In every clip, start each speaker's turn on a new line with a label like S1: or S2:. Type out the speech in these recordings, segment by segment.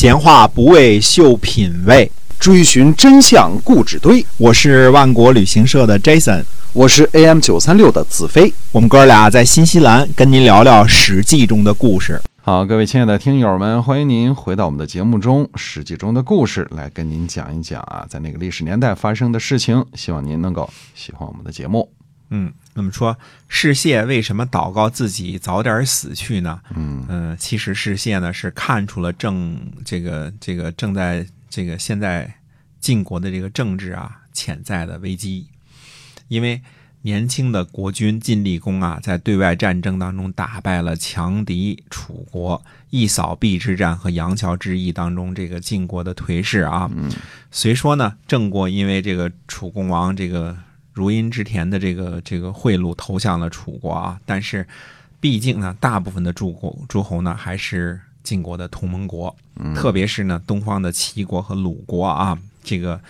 S1: 闲话不为秀品味，
S2: 追寻真相故纸堆。
S1: 我是万国旅行社的 Jason，
S2: 我是 AM 九三六的子飞。
S1: 我们哥俩在新西兰跟您聊聊《史记》中的故事。
S3: 好，各位亲爱的听友们，欢迎您回到我们的节目中，《史记》中的故事，来跟您讲一讲啊，在那个历史年代发生的事情。希望您能够喜欢我们的节目。
S1: 嗯，那么说士燮为什么祷告自己早点死去呢？
S3: 嗯
S1: 嗯、其实士燮呢是看出了正这个这个正在这个现在晋国的这个政治啊潜在的危机，因为年轻的国君晋厉公啊，在对外战争当中打败了强敌楚国，一扫壁之战和杨桥之役当中这个晋国的颓势啊。
S3: 嗯
S1: 虽说呢，郑国因为这个楚共王这个如阴之田的这个这个贿赂投向了楚国啊，但是毕竟呢，大部分的诸国诸侯呢还是晋国的同盟国，
S3: 嗯
S1: 特别是呢东方的齐国和鲁国啊，这个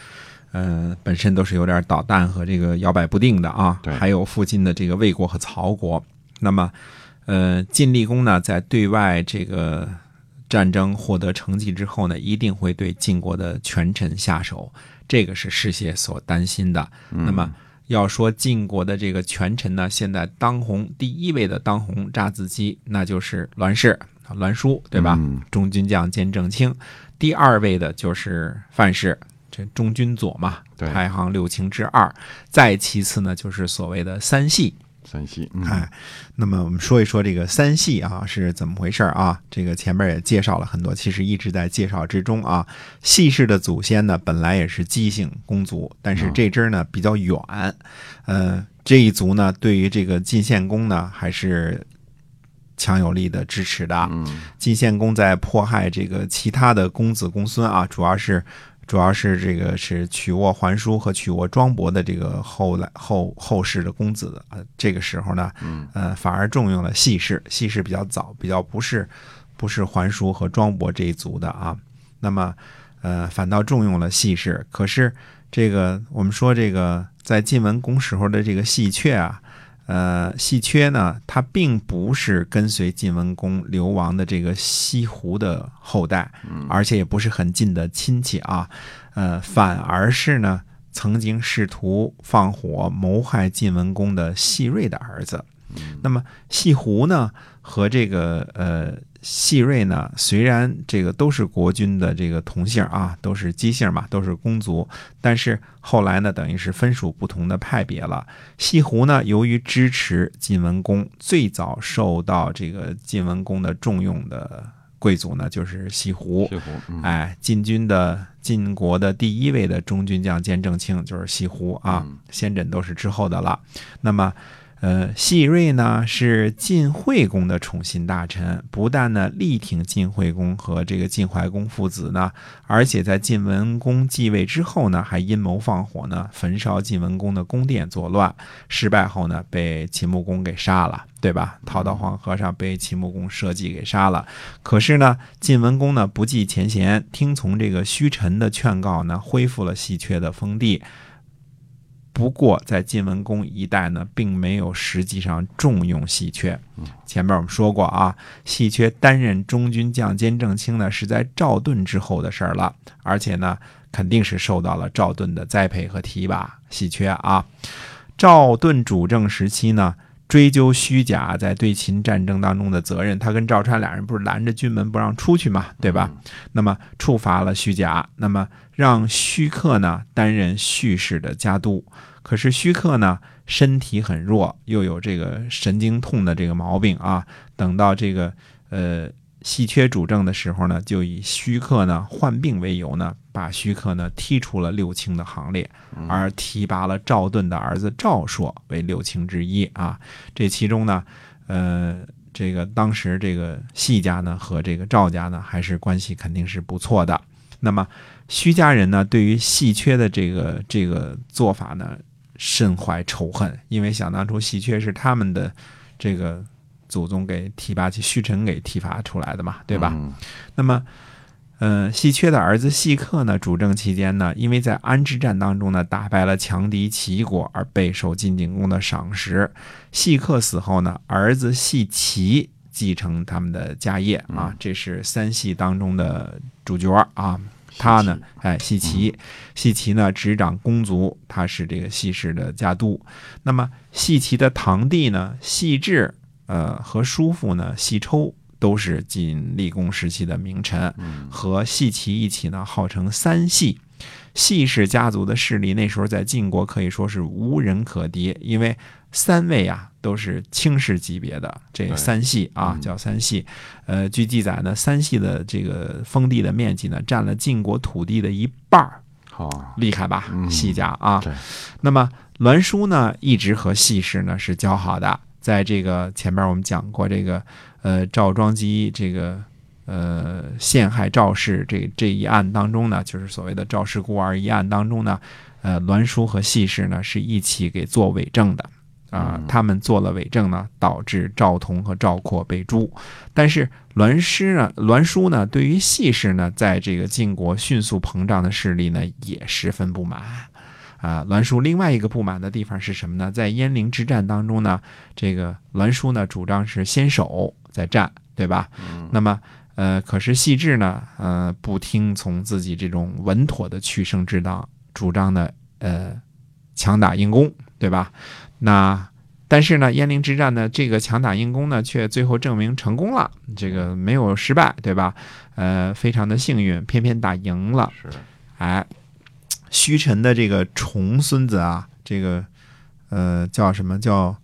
S1: 呃本身都是有点捣蛋和这个摇摆不定的啊
S3: 对，
S1: 还有附近的这个魏国和曹国，那么呃晋厉公呢在对外这个。战争获得成绩之后呢，一定会对晋国的权臣下手，这个是世界所担心的。那么要说晋国的这个权臣呢，现在当红第一位的当红炸子鸡，那就是栾氏、栾书，对吧？
S3: 嗯
S1: 中军将兼正卿。第二位的就是范氏，这中军左嘛，排行六卿之二。再其次呢，就是所谓的三系。
S3: 山西，嗯
S1: 哎，那么我们说一说这个三系啊是怎么回事啊？这个前面也介绍了很多，其实一直在介绍之中啊。系氏的祖先呢，本来也是姬姓公族，但是这支呢比较远，呃，这一族呢对于这个晋献公呢还是强有力的支持的。
S3: 嗯
S1: 晋献公在迫害这个其他的公子公孙啊，主要是主要是这个是曲沃桓叔和曲沃庄伯的这个后来后后世的公子啊、呃这个时候呢，呃，反而重用了系氏，系氏比较早，比较不是不是桓叔和庄伯这一族的啊，那么呃，反倒重用了系氏。可是这个我们说这个在晋文公时候的这个细阙啊，呃，细缺呢，他并不是跟随晋文公流亡的这个西湖的后代，而且也不是很近的亲戚啊，呃，反而是呢，曾经试图放火谋害晋文公的细瑞的儿子。那么细胡呢和这个呃细瑞呢，虽然这个都是国君的这个同姓啊，都是姬姓嘛，都是公族，但是后来呢，等于是分属不同的派别了。西湖呢，由于支持晋文公，最早受到这个晋文公的重用的贵族呢，就是西湖。
S3: 西湖，嗯
S1: 哎，晋军的晋国的第一位的中军将兼正卿就是西湖啊，先轸都是之后的了。那么，呃，细瑞呢是晋惠公的宠信大臣，不但呢力挺晋惠公和这个晋怀公父子呢，而且在晋文公继位之后呢，还阴谋放火呢，焚烧晋文公的宫殿作乱，失败后呢，被秦穆公给杀了，对吧？逃到黄河上被秦穆公设计给杀了。可是呢，晋文公呢不计前嫌，听从这个虚臣的劝告呢，恢复了细阙的封地。不过，在晋文公一代呢，并没有实际上重用戏缺。前面我们说过啊，戏缺担任中军将兼正卿呢，是在赵盾之后的事儿了，而且呢，肯定是受到了赵盾的栽培和提拔。戏缺啊，赵盾主政时期呢，追究虚假在对秦战争当中的责任，他跟赵川俩人不是拦着军门不让出去嘛，对吧？那么处罚了虚假，那么让虚克呢担任叙事的家督。可是虚克呢身体很弱，又有这个神经痛的这个毛病啊。等到这个呃细缺主政的时候呢，就以虚克呢患病为由呢，把虚克呢踢出了六卿的行列，而提拔了赵盾的儿子赵朔为六卿之一啊。这其中呢，呃。这个当时这个细家呢和这个赵家呢还是关系肯定是不错的。那么徐家人呢对于细缺的这个这个做法呢深怀仇恨，因为想当初细缺是他们的这个祖宗给提拔起虚臣给提拔出来的嘛，对吧？
S3: 嗯
S1: 那么，呃，细缺的儿子细克呢，主政期间呢，因为在安之战当中呢，打败了强敌齐国，而备受晋景公的赏识。细克死后呢，儿子细齐继承他们的家业啊，这是三系当中的主角啊。他呢，哎，细齐，细齐呢执掌公族，他是这个细氏的家督。那么细齐的堂弟呢，细致，呃，和叔父呢，细抽，都是晋厉公时期的名臣，和细齐一起呢，号称三系。细氏家族的势力那时候在晋国可以说是无人可敌，因为三位啊都是卿士级别的这三系啊，叫三系。呃，据记载呢，三系的这个封地的面积呢，占了晋国土地的一半儿，
S3: 好
S1: 厉害吧？细家啊。那么栾书呢，一直和细氏呢是交好的，在这个前面我们讲过这个呃赵庄姬这个。呃，陷害赵氏这这一案当中呢，就是所谓的赵氏孤儿一案当中呢，呃，栾书和细氏呢是一起给做伪证的啊，他们做了伪证呢，导致赵同和赵括被诛。但是栾师呢，栾书呢，对于细氏呢，在这个晋国迅速膨胀的势力呢，也十分不满啊。栾书另外一个不满的地方是什么呢？在鄢陵之战当中呢，这个栾书呢，主张是先守再战，对吧？那么。呃，可是细致呢，呃，不听从自己这种稳妥的取胜之道，主张呢，呃，强打硬攻，对吧？那但是呢，鄢陵之战呢，这个强打硬攻呢，却最后证明成功了，这个没有失败，对吧？呃，非常的幸运，偏偏打赢了。
S3: 是，
S1: 哎，虚臣的这个重孙子啊，这个呃，叫什么叫？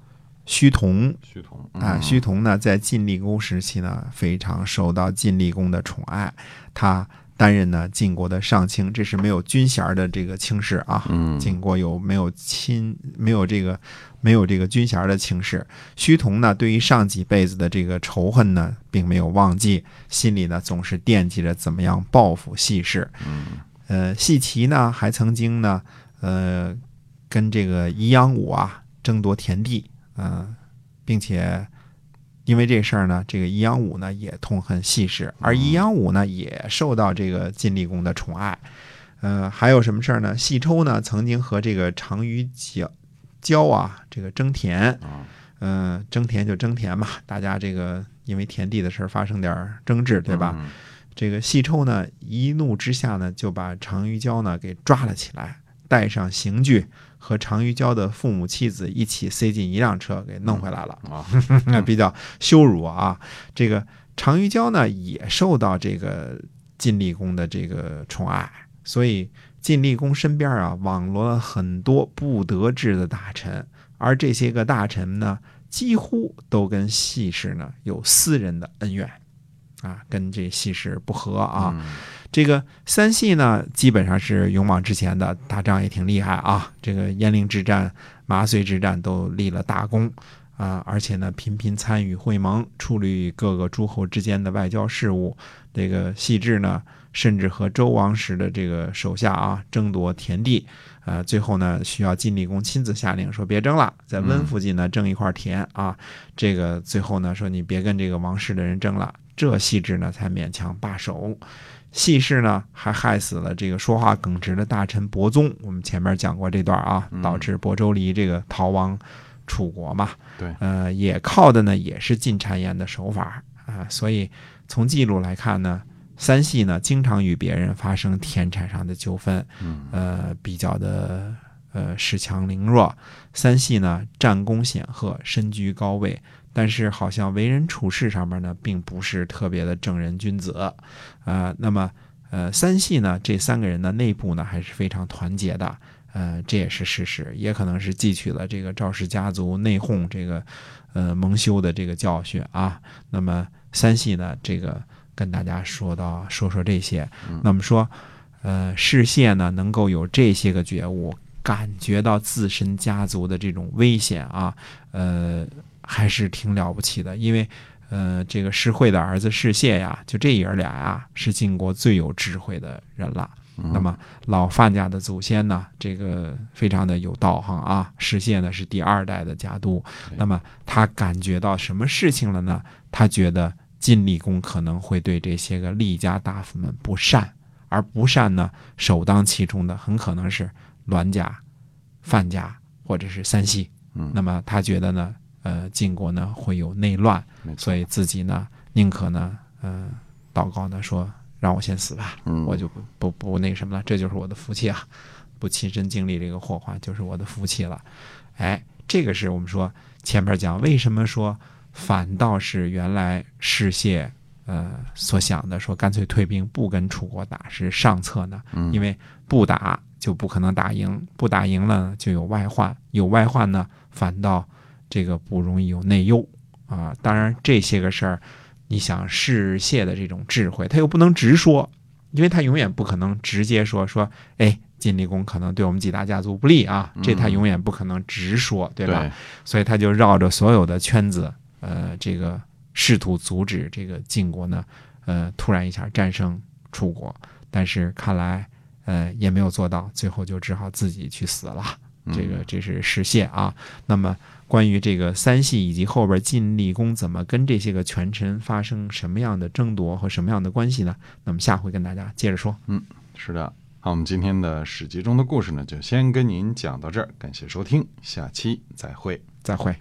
S1: 胥童，
S3: 胥童
S1: 啊，胥童呢，在晋厉公时期呢，非常受到晋厉公的宠爱。他担任呢晋国的上卿，这是没有军衔的这个卿士啊。
S3: 嗯，
S1: 晋国有没有亲没有这个没有这个军衔的卿士？胥童呢，对于上几辈子的这个仇恨呢，并没有忘记，心里呢总是惦记着怎么样报复细氏。
S3: 嗯，
S1: 呃，细齐呢，还曾经呢，呃，跟这个宜阳武啊争夺田地。嗯，并且因为这事儿呢，这个宜阳武呢也痛恨细氏，而宜阳武呢也受到这个晋厉公的宠爱。呃，还有什么事儿呢？细抽呢曾经和这个长于角交啊这个争田，嗯，争田就争田嘛，大家这个因为田地的事儿发生点争执，对吧？这个细抽呢一怒之下呢就把常于娇呢给抓了起来，带上刑具。和常于娇的父母妻子一起塞进一辆车，给弄回来了
S3: 啊，
S1: 那 比较羞辱啊。这个常于娇呢，也受到这个晋厉公的这个宠爱，所以晋厉公身边啊，网罗了很多不得志的大臣，而这些个大臣呢，几乎都跟细氏呢有私人的恩怨啊，跟这细氏不和啊。这个三系呢，基本上是勇往直前的，打仗也挺厉害啊。这个鄢陵之战、麻遂之战都立了大功啊，而且呢，频频参与会盟，处理各个诸侯之间的外交事务。这个细致呢，甚至和周王室的这个手下啊争夺田地，呃，最后呢，需要晋厉公亲自下令说别争了，在温附近呢争一块田啊。这个最后呢说你别跟这个王室的人争了，这细致呢才勉强罢手。细氏呢，还害死了这个说话耿直的大臣伯宗。我们前面讲过这段啊，导致亳州离这个逃亡楚国嘛。
S3: 对，
S1: 呃，也靠的呢也是进谗言的手法啊。所以从记录来看呢，三系呢经常与别人发生田产上的纠纷，呃，比较的呃恃强凌弱。三系呢战功显赫，身居高位。但是好像为人处事上面呢，并不是特别的正人君子，啊，那么呃三系呢这三个人的内部呢还是非常团结的，呃这也是事实，也可能是汲取了这个赵氏家族内讧这个呃蒙羞的这个教训啊。那么三系呢这个跟大家说到说说这些，那么说呃世谢呢能够有这些个觉悟，感觉到自身家族的这种危险啊，呃。还是挺了不起的，因为，呃，这个世惠的儿子世谢呀，就这爷俩呀，是晋国最有智慧的人了。那么老范家的祖先呢，这个非常的有道行啊。世谢呢是第二代的家督，那么他感觉到什么事情了呢？他觉得晋厉公可能会对这些个厉家大夫们不善，而不善呢，首当其冲的很可能是栾家、范家或者是三系。那么他觉得呢？呃，晋国呢会有内乱，所以自己呢宁可呢，呃，祷告呢说，让我先死吧，
S3: 嗯
S1: 我就不不不那个什么了，这就是我的福气啊！不亲身经历这个祸患，就是我的福气了。哎，这个是我们说前面讲为什么说反倒是原来世谢呃所想的，说干脆退兵不跟楚国打是上策呢？
S3: 嗯
S1: 因为不打就不可能打赢，不打赢了就有外患，有外患呢，反倒这个不容易有内忧啊。当然这些个事儿，你想世谢的这种智慧，他又不能直说，因为他永远不可能直接说说，哎，晋厉公可能对我们几大家族不利啊，这他永远不可能直说，对吧？
S3: 对，
S1: 所以他就绕着所有的圈子，呃，这个试图阻止这个晋国呢，呃，突然一下战胜楚国，但是看来，呃，也没有做到，最后就只好自己去死了。这个这是实现啊。那么关于这个三系以及后边晋厉公怎么跟这些个权臣发生什么样的争夺和什么样的关系呢？那么下回跟大家接着说。
S3: 嗯是的。好，我们今天的史记中的故事呢，就先跟您讲到这儿，感谢收听，下期再会。
S1: 再会。